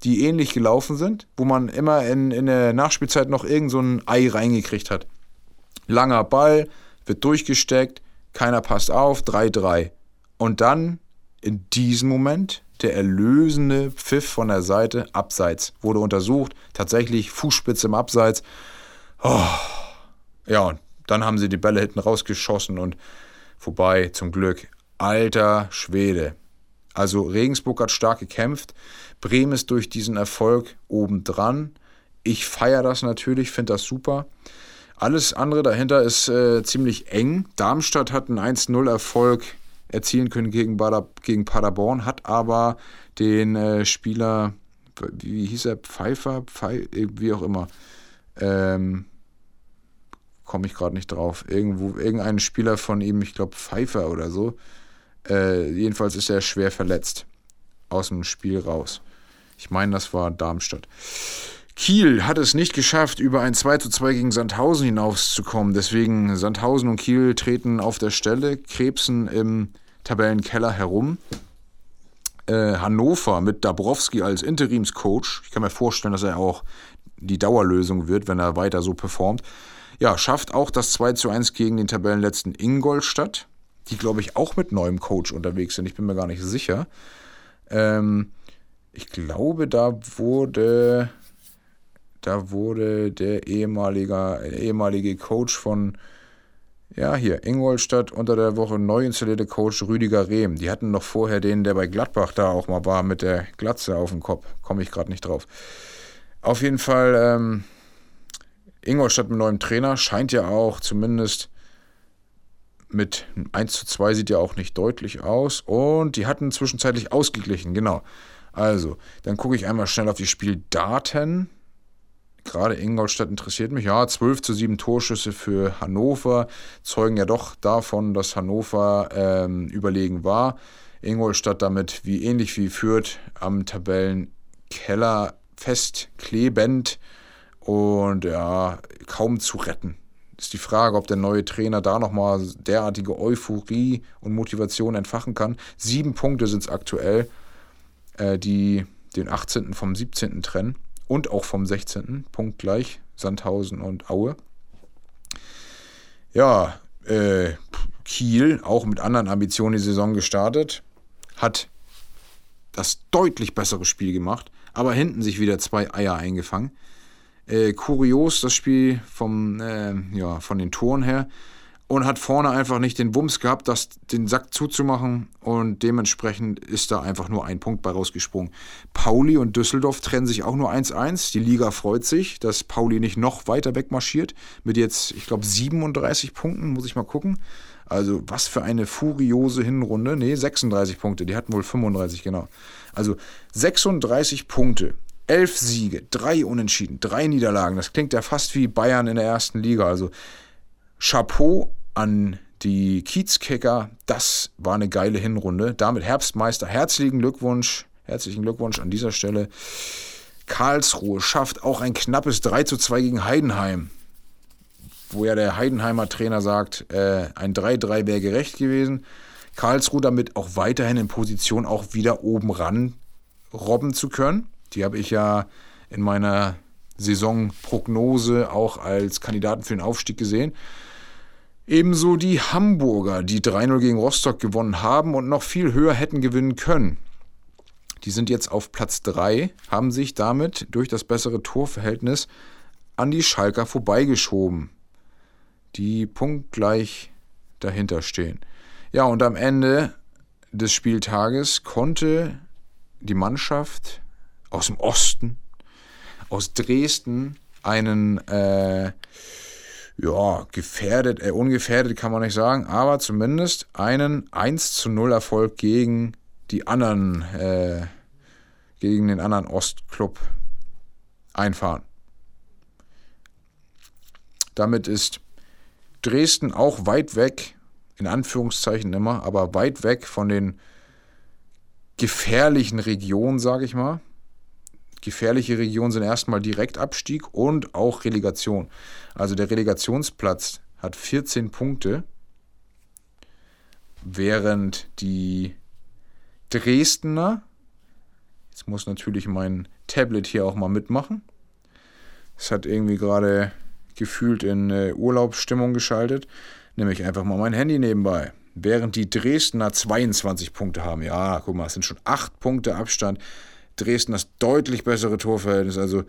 die ähnlich gelaufen sind, wo man immer in, in der Nachspielzeit noch irgend so ein Ei reingekriegt hat. Langer Ball, wird durchgesteckt, keiner passt auf, 3-3. Und dann in diesem Moment der erlösende Pfiff von der Seite, abseits, wurde untersucht, tatsächlich Fußspitze im Abseits. Oh. Ja, und dann haben sie die Bälle hinten rausgeschossen und vorbei, zum Glück. Alter Schwede. Also Regensburg hat stark gekämpft. Bremen ist durch diesen Erfolg obendran. Ich feiere das natürlich, finde das super. Alles andere dahinter ist äh, ziemlich eng. Darmstadt hat einen 1-0-Erfolg erzielen können gegen, Bader, gegen Paderborn, hat aber den äh, Spieler, wie hieß er, Pfeiffer, Pfeif, wie auch immer, ähm, komme ich gerade nicht drauf. Irgendwo, irgendein Spieler von ihm, ich glaube Pfeiffer oder so, äh, jedenfalls ist er schwer verletzt. Aus dem Spiel raus. Ich meine, das war Darmstadt. Kiel hat es nicht geschafft, über ein 2 zu 2 gegen Sandhausen hinauszukommen. Deswegen Sandhausen und Kiel treten auf der Stelle, krebsen im Tabellenkeller herum. Äh, Hannover mit Dabrowski als Interimscoach. Ich kann mir vorstellen, dass er auch die Dauerlösung wird, wenn er weiter so performt. Ja, schafft auch das 2 zu 1 gegen den Tabellenletzten Ingolstadt die, glaube ich, auch mit neuem Coach unterwegs sind. Ich bin mir gar nicht sicher. Ähm, ich glaube, da wurde, da wurde der ehemalige, ehemalige Coach von, ja, hier, Ingolstadt unter der Woche neu installierte Coach Rüdiger Rehm. Die hatten noch vorher den, der bei Gladbach da auch mal war, mit der Glatze auf dem Kopf. Komme ich gerade nicht drauf. Auf jeden Fall, ähm, Ingolstadt mit neuem Trainer scheint ja auch zumindest mit 1 zu 2 sieht ja auch nicht deutlich aus. Und die hatten zwischenzeitlich ausgeglichen, genau. Also, dann gucke ich einmal schnell auf die Spieldaten. Gerade Ingolstadt interessiert mich. Ja, 12 zu 7 Torschüsse für Hannover zeugen ja doch davon, dass Hannover ähm, überlegen war. Ingolstadt damit wie ähnlich wie Fürth am Tabellenkeller festklebend und ja, kaum zu retten ist die Frage, ob der neue Trainer da nochmal derartige Euphorie und Motivation entfachen kann. Sieben Punkte sind es aktuell, äh, die den 18. vom 17. trennen und auch vom 16. Punkt gleich, Sandhausen und Aue. Ja, äh, Kiel, auch mit anderen Ambitionen die Saison gestartet, hat das deutlich bessere Spiel gemacht, aber hinten sich wieder zwei Eier eingefangen. Äh, kurios das Spiel vom, äh, ja, von den Toren her. und hat vorne einfach nicht den Wumms gehabt, das, den Sack zuzumachen und dementsprechend ist da einfach nur ein Punkt bei rausgesprungen. Pauli und Düsseldorf trennen sich auch nur 1-1. Die Liga freut sich, dass Pauli nicht noch weiter wegmarschiert mit jetzt, ich glaube, 37 Punkten, muss ich mal gucken. Also was für eine furiose Hinrunde. Nee, 36 Punkte, die hatten wohl 35, genau. Also 36 Punkte. Elf Siege, drei Unentschieden, drei Niederlagen. Das klingt ja fast wie Bayern in der ersten Liga. Also Chapeau an die Kiezkicker. Das war eine geile Hinrunde. Damit Herbstmeister. Herzlichen Glückwunsch. Herzlichen Glückwunsch an dieser Stelle. Karlsruhe schafft auch ein knappes 3 zu 2 gegen Heidenheim. Wo ja der Heidenheimer Trainer sagt, äh, ein 3-3 wäre gerecht gewesen. Karlsruhe damit auch weiterhin in Position, auch wieder oben ran robben zu können. Die habe ich ja in meiner Saisonprognose auch als Kandidaten für den Aufstieg gesehen. Ebenso die Hamburger, die 3-0 gegen Rostock gewonnen haben und noch viel höher hätten gewinnen können. Die sind jetzt auf Platz 3, haben sich damit durch das bessere Torverhältnis an die Schalker vorbeigeschoben, die punktgleich dahinter stehen. Ja, und am Ende des Spieltages konnte die Mannschaft aus dem Osten, aus Dresden, einen äh, ja, gefährdet, äh, ungefährdet kann man nicht sagen, aber zumindest einen 1 zu 0 Erfolg gegen die anderen, äh, gegen den anderen Ostclub einfahren. Damit ist Dresden auch weit weg, in Anführungszeichen immer, aber weit weg von den gefährlichen Regionen, sage ich mal. Gefährliche Regionen sind erstmal Direktabstieg und auch Relegation. Also der Relegationsplatz hat 14 Punkte, während die Dresdner, jetzt muss natürlich mein Tablet hier auch mal mitmachen, es hat irgendwie gerade gefühlt in äh, Urlaubsstimmung geschaltet, nehme ich einfach mal mein Handy nebenbei. Während die Dresdner 22 Punkte haben, ja, guck mal, es sind schon 8 Punkte Abstand Dresden das deutlich bessere Torverhältnis. Also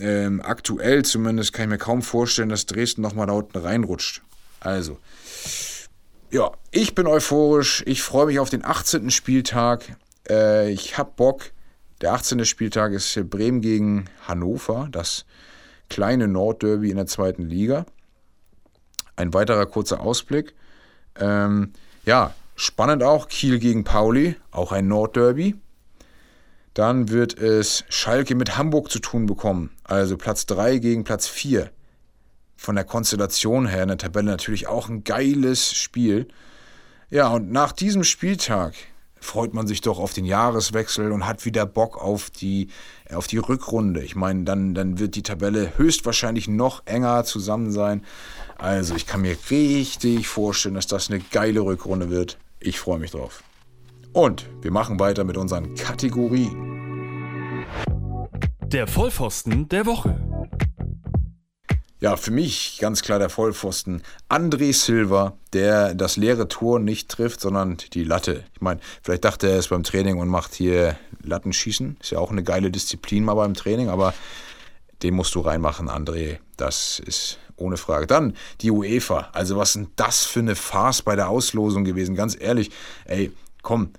ähm, aktuell zumindest kann ich mir kaum vorstellen, dass Dresden nochmal da unten reinrutscht. Also, ja, ich bin euphorisch. Ich freue mich auf den 18. Spieltag. Äh, ich habe Bock. Der 18. Spieltag ist Bremen gegen Hannover, das kleine Nordderby in der zweiten Liga. Ein weiterer kurzer Ausblick. Ähm, ja, spannend auch. Kiel gegen Pauli, auch ein Nordderby. Dann wird es Schalke mit Hamburg zu tun bekommen. Also Platz 3 gegen Platz 4. Von der Konstellation her in der Tabelle natürlich auch ein geiles Spiel. Ja, und nach diesem Spieltag freut man sich doch auf den Jahreswechsel und hat wieder Bock auf die, auf die Rückrunde. Ich meine, dann, dann wird die Tabelle höchstwahrscheinlich noch enger zusammen sein. Also ich kann mir richtig vorstellen, dass das eine geile Rückrunde wird. Ich freue mich drauf. Und wir machen weiter mit unseren Kategorien. Der Vollpfosten der Woche. Ja, für mich ganz klar der Vollpfosten. André Silva, der das leere Tor nicht trifft, sondern die Latte. Ich meine, vielleicht dachte er es beim Training und macht hier Lattenschießen. Ist ja auch eine geile Disziplin mal beim Training, aber den musst du reinmachen, André. Das ist ohne Frage. Dann die UEFA. Also, was ist denn das für eine Farce bei der Auslosung gewesen? Ganz ehrlich, ey, komm,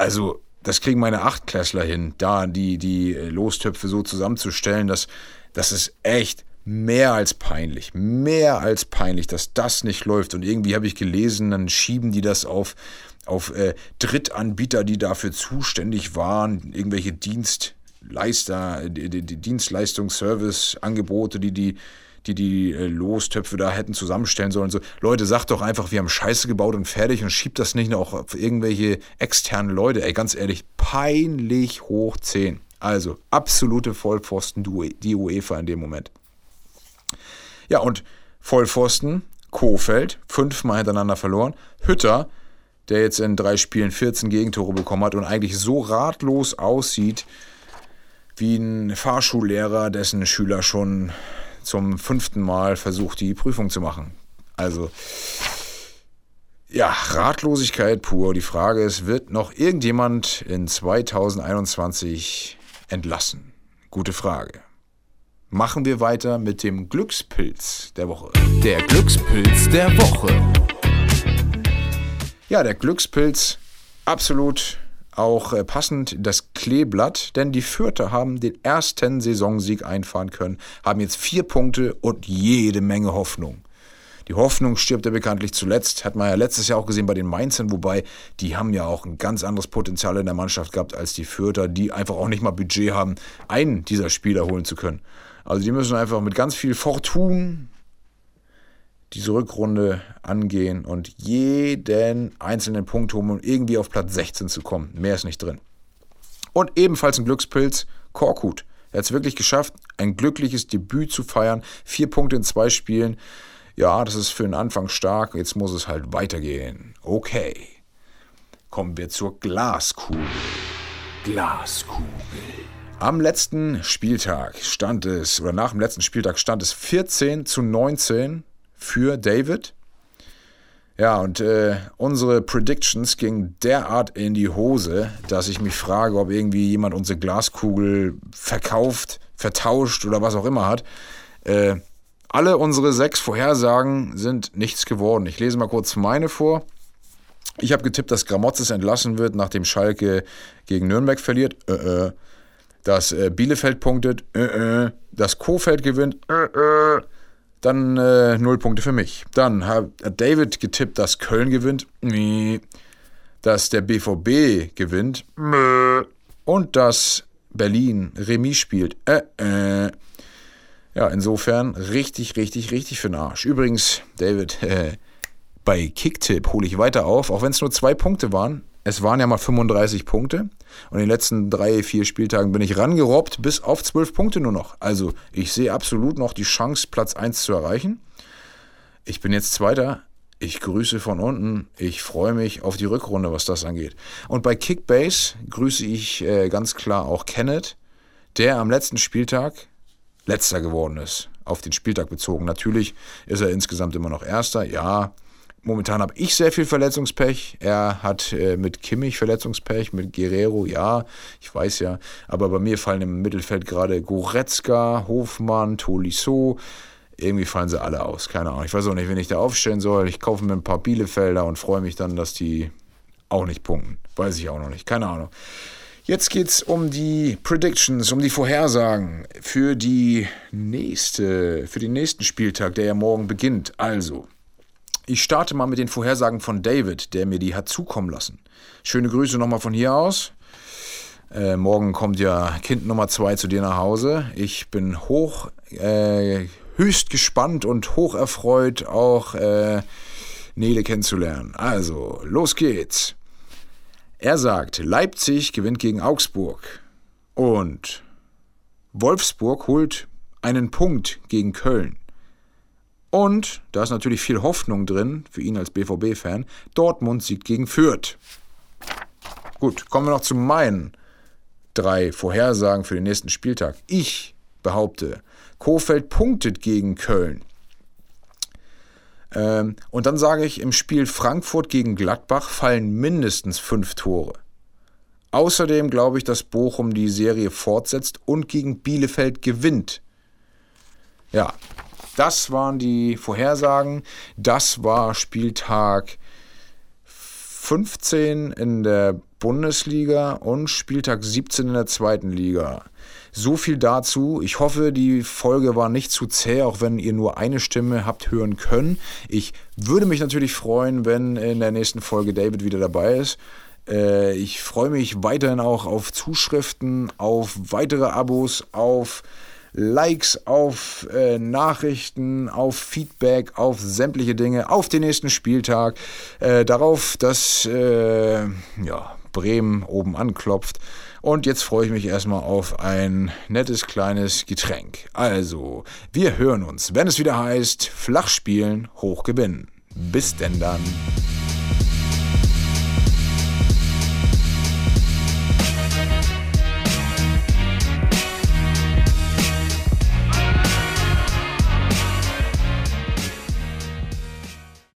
also, das kriegen meine Achtklässler hin, da die, die Lostöpfe so zusammenzustellen, dass das ist echt mehr als peinlich, mehr als peinlich, dass das nicht läuft. Und irgendwie habe ich gelesen, dann schieben die das auf, auf äh, Drittanbieter, die dafür zuständig waren, irgendwelche Dienstleister, die, die, die Dienstleistungsservice-Angebote, die die die die äh, Lostöpfe da hätten zusammenstellen sollen. So, Leute, sagt doch einfach, wir haben Scheiße gebaut und fertig und schiebt das nicht noch auf irgendwelche externen Leute. Ey, ganz ehrlich, peinlich hoch 10. Also, absolute Vollpfosten, die UEFA in dem Moment. Ja, und Vollpfosten, Kofeld, fünfmal hintereinander verloren. Hütter, der jetzt in drei Spielen 14 Gegentore bekommen hat und eigentlich so ratlos aussieht, wie ein Fahrschullehrer, dessen Schüler schon zum fünften Mal versucht, die Prüfung zu machen. Also, ja, Ratlosigkeit pur. Die Frage ist, wird noch irgendjemand in 2021 entlassen? Gute Frage. Machen wir weiter mit dem Glückspilz der Woche. Der Glückspilz der Woche. Ja, der Glückspilz absolut auch äh, passend das Kleeblatt, denn die Fürther haben den ersten Saisonsieg einfahren können, haben jetzt vier Punkte und jede Menge Hoffnung. Die Hoffnung stirbt ja bekanntlich zuletzt, hat man ja letztes Jahr auch gesehen bei den Mainzern, wobei die haben ja auch ein ganz anderes Potenzial in der Mannschaft gehabt als die Fürther, die einfach auch nicht mal Budget haben, einen dieser Spieler holen zu können. Also die müssen einfach mit ganz viel Fortun diese Rückrunde angehen und jeden einzelnen Punkt holen, um irgendwie auf Platz 16 zu kommen. Mehr ist nicht drin. Und ebenfalls ein Glückspilz, Korkut. Er hat es wirklich geschafft, ein glückliches Debüt zu feiern. Vier Punkte in zwei Spielen. Ja, das ist für den Anfang stark. Jetzt muss es halt weitergehen. Okay. Kommen wir zur Glaskugel. Glaskugel. Am letzten Spieltag stand es, oder nach dem letzten Spieltag stand es 14 zu 19 für David. Ja, und äh, unsere Predictions gingen derart in die Hose, dass ich mich frage, ob irgendwie jemand unsere Glaskugel verkauft, vertauscht oder was auch immer hat. Äh, alle unsere sechs Vorhersagen sind nichts geworden. Ich lese mal kurz meine vor. Ich habe getippt, dass Gramotzes entlassen wird, nachdem Schalke gegen Nürnberg verliert. Äh, äh. Dass äh, Bielefeld punktet. Äh, äh. Dass Kofeld gewinnt. Äh, äh. Dann äh, null Punkte für mich. Dann hat David getippt, dass Köln gewinnt. Nee. Dass der BVB gewinnt. Mö. Und dass Berlin Remis spielt. Äh, äh. Ja, insofern richtig, richtig, richtig für den Arsch. Übrigens, David, äh, bei Kicktip hole ich weiter auf, auch wenn es nur zwei Punkte waren. Es waren ja mal 35 Punkte und in den letzten drei, vier Spieltagen bin ich rangerobbt bis auf 12 Punkte nur noch. Also ich sehe absolut noch die Chance, Platz 1 zu erreichen. Ich bin jetzt Zweiter. Ich grüße von unten. Ich freue mich auf die Rückrunde, was das angeht. Und bei Kickbase grüße ich äh, ganz klar auch Kenneth, der am letzten Spieltag letzter geworden ist. Auf den Spieltag bezogen. Natürlich ist er insgesamt immer noch Erster. Ja, Momentan habe ich sehr viel Verletzungspech. Er hat äh, mit Kimmich Verletzungspech, mit Guerrero, ja, ich weiß ja. Aber bei mir fallen im Mittelfeld gerade Goretzka, Hofmann, Tolisso. Irgendwie fallen sie alle aus. Keine Ahnung. Ich weiß auch nicht, wen ich da aufstellen soll. Ich kaufe mir ein paar Bielefelder und freue mich dann, dass die auch nicht punkten. Weiß ich auch noch nicht. Keine Ahnung. Jetzt geht es um die Predictions, um die Vorhersagen für die nächste, für den nächsten Spieltag, der ja morgen beginnt. Also, ich starte mal mit den Vorhersagen von David, der mir die hat zukommen lassen. Schöne Grüße nochmal von hier aus. Äh, morgen kommt ja Kind Nummer zwei zu dir nach Hause. Ich bin hoch, äh, höchst gespannt und hoch erfreut, auch äh, Nele kennenzulernen. Also, los geht's. Er sagt, Leipzig gewinnt gegen Augsburg. Und Wolfsburg holt einen Punkt gegen Köln. Und da ist natürlich viel Hoffnung drin für ihn als BVB-Fan. Dortmund siegt gegen Fürth. Gut, kommen wir noch zu meinen drei Vorhersagen für den nächsten Spieltag. Ich behaupte, Kofeld punktet gegen Köln. Ähm, und dann sage ich, im Spiel Frankfurt gegen Gladbach fallen mindestens fünf Tore. Außerdem glaube ich, dass Bochum die Serie fortsetzt und gegen Bielefeld gewinnt. Ja, das waren die Vorhersagen. Das war Spieltag 15 in der Bundesliga und Spieltag 17 in der zweiten Liga. So viel dazu. Ich hoffe, die Folge war nicht zu zäh, auch wenn ihr nur eine Stimme habt hören können. Ich würde mich natürlich freuen, wenn in der nächsten Folge David wieder dabei ist. Äh, ich freue mich weiterhin auch auf Zuschriften, auf weitere Abos, auf Likes, auf äh, Nachrichten, auf Feedback, auf sämtliche Dinge, auf den nächsten Spieltag, äh, darauf, dass äh, ja, Bremen oben anklopft. Und jetzt freue ich mich erstmal auf ein nettes kleines Getränk. Also, wir hören uns, wenn es wieder heißt, flach spielen, hoch gewinnen. Bis denn dann.